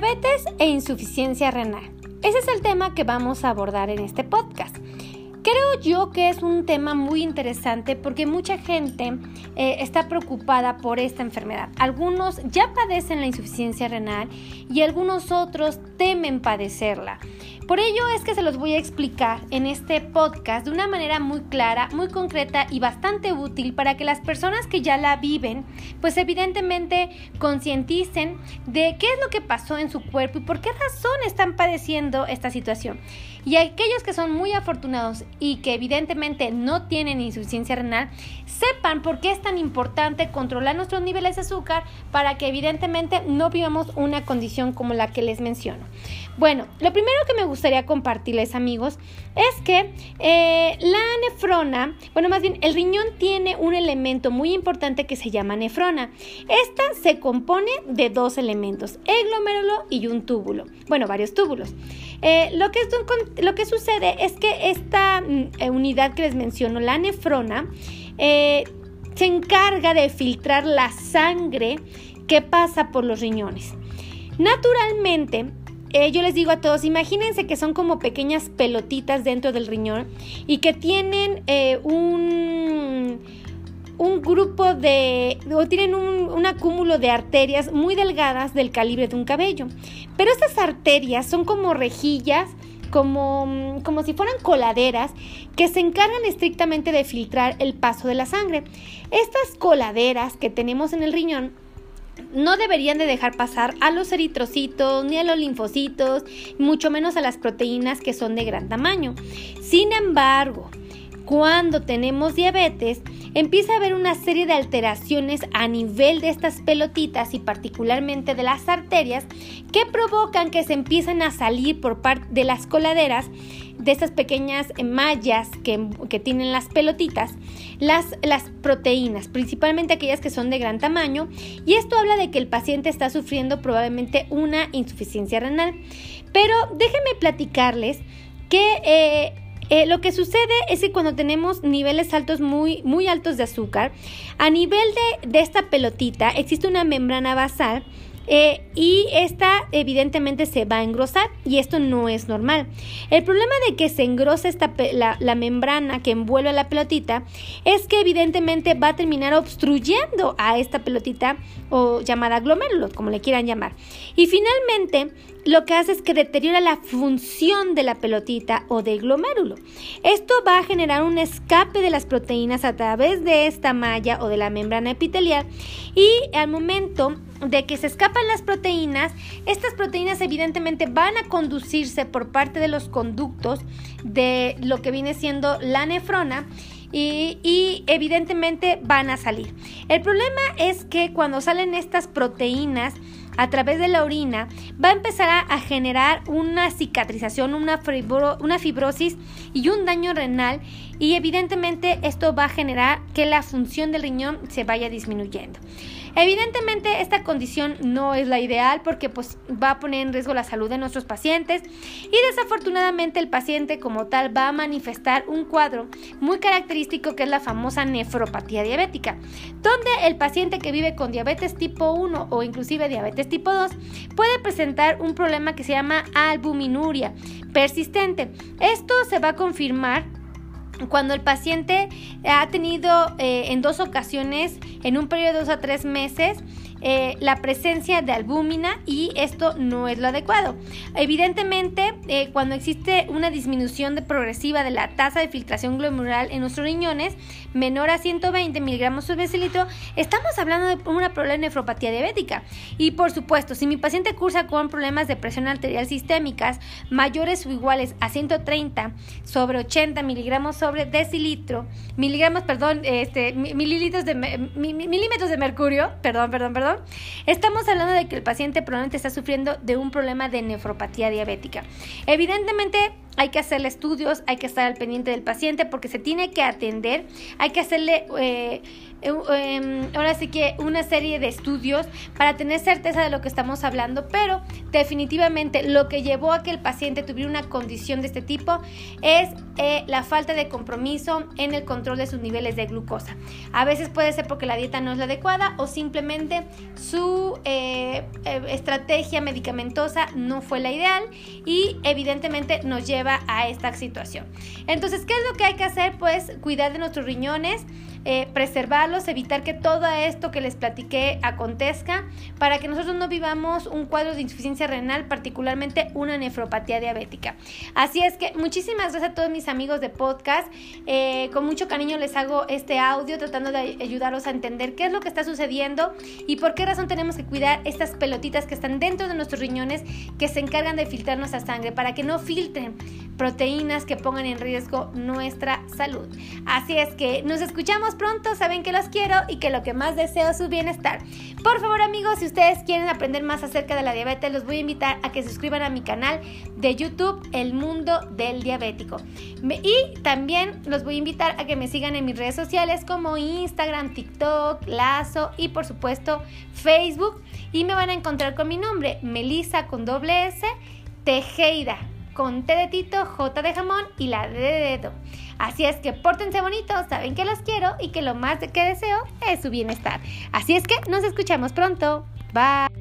Diabetes e insuficiencia renal. Ese es el tema que vamos a abordar en este podcast. Creo yo que es un tema muy interesante porque mucha gente eh, está preocupada por esta enfermedad. Algunos ya padecen la insuficiencia renal y algunos otros temen padecerla. Por ello es que se los voy a explicar en este podcast de una manera muy clara, muy concreta y bastante útil para que las personas que ya la viven, pues evidentemente concienticen de qué es lo que pasó en su cuerpo y por qué razón están padeciendo esta situación. Y aquellos que son muy afortunados y que evidentemente no tienen insuficiencia renal, sepan por qué es tan importante controlar nuestros niveles de azúcar para que evidentemente no vivamos una condición como la que les menciono. Bueno, lo primero que me gustaría compartirles amigos es que eh, la nefrona, bueno más bien el riñón tiene un elemento muy importante que se llama nefrona. Esta se compone de dos elementos, el glomérulo y un túbulo, bueno varios túbulos. Eh, lo, que, lo que sucede es que esta mm, eh, unidad que les menciono, la nefrona, se encarga de filtrar la sangre que pasa por los riñones. Naturalmente, eh, yo les digo a todos, imagínense que son como pequeñas pelotitas dentro del riñón y que tienen eh, un, un grupo de, o tienen un, un, acúmulo de arterias muy delgadas del calibre de un cabello. Pero estas arterias son como rejillas, como, como si fueran coladeras que se encargan estrictamente de filtrar el paso de la sangre. Estas coladeras que tenemos en el riñón no deberían de dejar pasar a los eritrocitos ni a los linfocitos, mucho menos a las proteínas que son de gran tamaño. Sin embargo, cuando tenemos diabetes, empieza a haber una serie de alteraciones a nivel de estas pelotitas y particularmente de las arterias que provocan que se empiecen a salir por parte de las coladeras de estas pequeñas mallas que, tienen las pelotitas, las, las proteínas, principalmente aquellas que son de gran tamaño, y esto habla de que el paciente está sufriendo probablemente una insuficiencia renal. Pero déjenme platicarles que eh, eh, lo que sucede es que cuando tenemos niveles altos, muy, muy altos de azúcar, a nivel de, de esta pelotita existe una membrana basal eh, y esta evidentemente se va a engrosar y esto no es normal. El problema de que se engrose esta, la, la, membrana que envuelve a la pelotita es que evidentemente va a terminar obstruyendo a esta pelotita o llamada glomérulo, como le quieran llamar. Y finalmente lo que hace es que deteriora la función de la pelotita o del glomérulo. Esto va a generar un escape de las proteínas a través de esta malla o de la membrana epitelial y al momento de que se escapan las proteínas, estas proteínas evidentemente van a conducirse por parte de los conductos de lo que viene siendo la nefrona y, evidentemente van a salir. El problema es que cuando salen estas proteínas a través de la orina va a empezar a, generar una cicatrización, una, una fibrosis y un daño renal y evidentemente esto va a generar que la función del riñón se vaya disminuyendo. Evidentemente esta condición no es la ideal porque pues va a poner en riesgo la salud de nuestros pacientes y desafortunadamente el paciente como tal va a manifestar un cuadro muy característico que es la famosa nefropatía diabética, donde el paciente que vive con diabetes tipo 1 o inclusive diabetes tipo 2 puede presentar un problema que se llama albuminuria persistente. Esto se va a confirmar cuando el paciente ha tenido eh, en dos ocasiones, en un periodo de dos a tres meses, eh, la presencia de albúmina y esto no es lo adecuado. Evidentemente, eh, cuando existe una disminución de progresiva de la tasa de filtración glomerular en nuestros riñones menor a 120 miligramos por decilitro, estamos hablando de una problema de nefropatía diabética. Y por supuesto, si mi paciente cursa con problemas de presión arterial sistémicas mayores o iguales a 130 sobre 80 miligramos sobre decilitro, miligramos, perdón, este, mililitros de, milímetros de mercurio, perdón, perdón, perdón, Estamos hablando de que el paciente probablemente está sufriendo de un problema de nefropatía diabética. Evidentemente, hay que hacerle estudios, hay que estar al pendiente del paciente porque se tiene que atender, hay que hacerle... Eh, eh, em, ahora sí que una serie de estudios para tener certeza de lo que estamos hablando, pero definitivamente lo que llevó a que el paciente tuviera una condición de este tipo es eh, la falta de compromiso en el control de sus niveles de glucosa. A veces puede ser porque la dieta no es la adecuada o simplemente su eh, estrategia medicamentosa no fue la ideal y evidentemente nos lleva a esta situación. Entonces, ¿qué es lo que hay que hacer? Pues cuidar de nuestros riñones. Eh, preservarlos, evitar que todo esto que les platiqué acontezca, para que nosotros no vivamos un cuadro de insuficiencia renal, particularmente una nefropatía diabética. Así es que muchísimas gracias a todos mis amigos de podcast. Eh, con mucho cariño les hago este audio tratando de ayudarlos a entender qué es lo que está sucediendo y por qué razón tenemos que cuidar estas pelotitas que están dentro de nuestros riñones que se encargan de filtrar nuestra sangre para que no filtren proteínas que pongan en riesgo nuestra salud. Así es que nos escuchamos pronto, saben que los quiero y que lo que más deseo es su bienestar. Por favor amigos, si ustedes quieren aprender más acerca de la diabetes, los voy a invitar a que se suscriban a mi canal de YouTube, El Mundo del Diabético. Y también los voy a invitar a que me sigan en mis redes sociales como Instagram, TikTok, Lazo y por supuesto Facebook. Y me van a encontrar con mi nombre, Melissa con doble S, Tejeda con T de Tito, J de jamón y la de dedo. Así es que pórtense bonitos, saben que los quiero y que lo más que deseo es su bienestar. Así es que nos escuchamos pronto. Bye.